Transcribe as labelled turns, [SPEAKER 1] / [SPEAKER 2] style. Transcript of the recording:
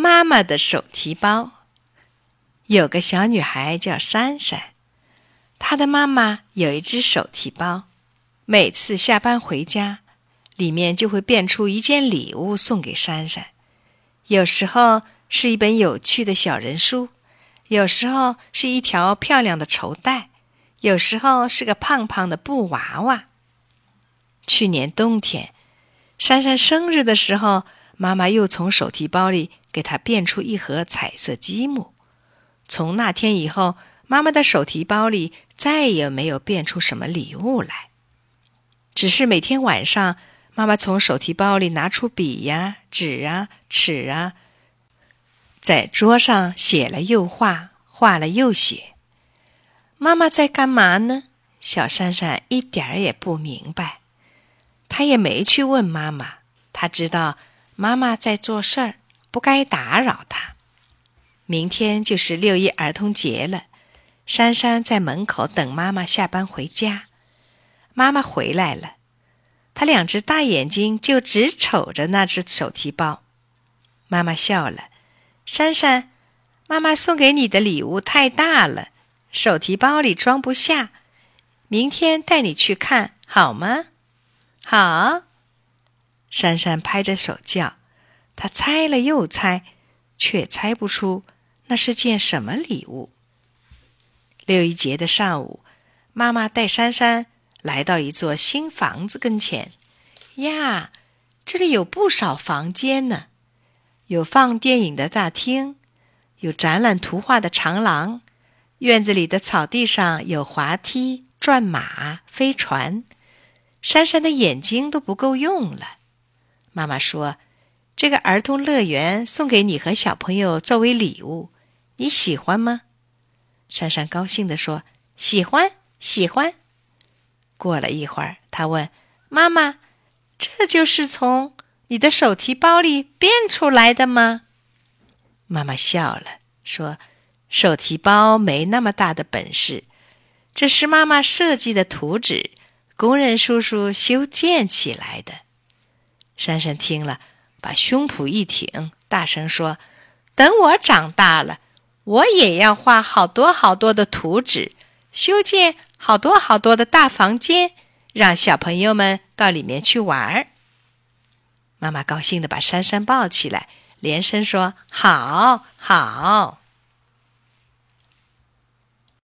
[SPEAKER 1] 妈妈的手提包。有个小女孩叫珊珊，她的妈妈有一只手提包，每次下班回家，里面就会变出一件礼物送给珊珊。有时候是一本有趣的小人书，有时候是一条漂亮的绸带，有时候是个胖胖的布娃娃。去年冬天，珊珊生日的时候。妈妈又从手提包里给他变出一盒彩色积木。从那天以后，妈妈的手提包里再也没有变出什么礼物来。只是每天晚上，妈妈从手提包里拿出笔呀、纸啊、尺啊，在桌上写了又画，画了又写。妈妈在干嘛呢？小珊珊一点儿也不明白。她也没去问妈妈，她知道。妈妈在做事儿，不该打扰他。明天就是六一儿童节了，珊珊在门口等妈妈下班回家。妈妈回来了，她两只大眼睛就直瞅着那只手提包。妈妈笑了：“珊珊，妈妈送给你的礼物太大了，手提包里装不下。明天带你去看好吗？”“好。”珊珊拍着手叫，他猜了又猜，却猜不出那是件什么礼物。六一节的上午，妈妈带珊珊来到一座新房子跟前。呀，这里有不少房间呢，有放电影的大厅，有展览图画的长廊，院子里的草地上有滑梯、转马、飞船。珊珊的眼睛都不够用了。妈妈说：“这个儿童乐园送给你和小朋友作为礼物，你喜欢吗？”珊珊高兴地说：“喜欢，喜欢。”过了一会儿，她问妈妈：“这就是从你的手提包里变出来的吗？”妈妈笑了，说：“手提包没那么大的本事，这是妈妈设计的图纸，工人叔叔修建起来的。”珊珊听了，把胸脯一挺，大声说：“等我长大了，我也要画好多好多的图纸，修建好多好多的大房间，让小朋友们到里面去玩儿。”妈妈高兴的把珊珊抱起来，连声说：“好好。”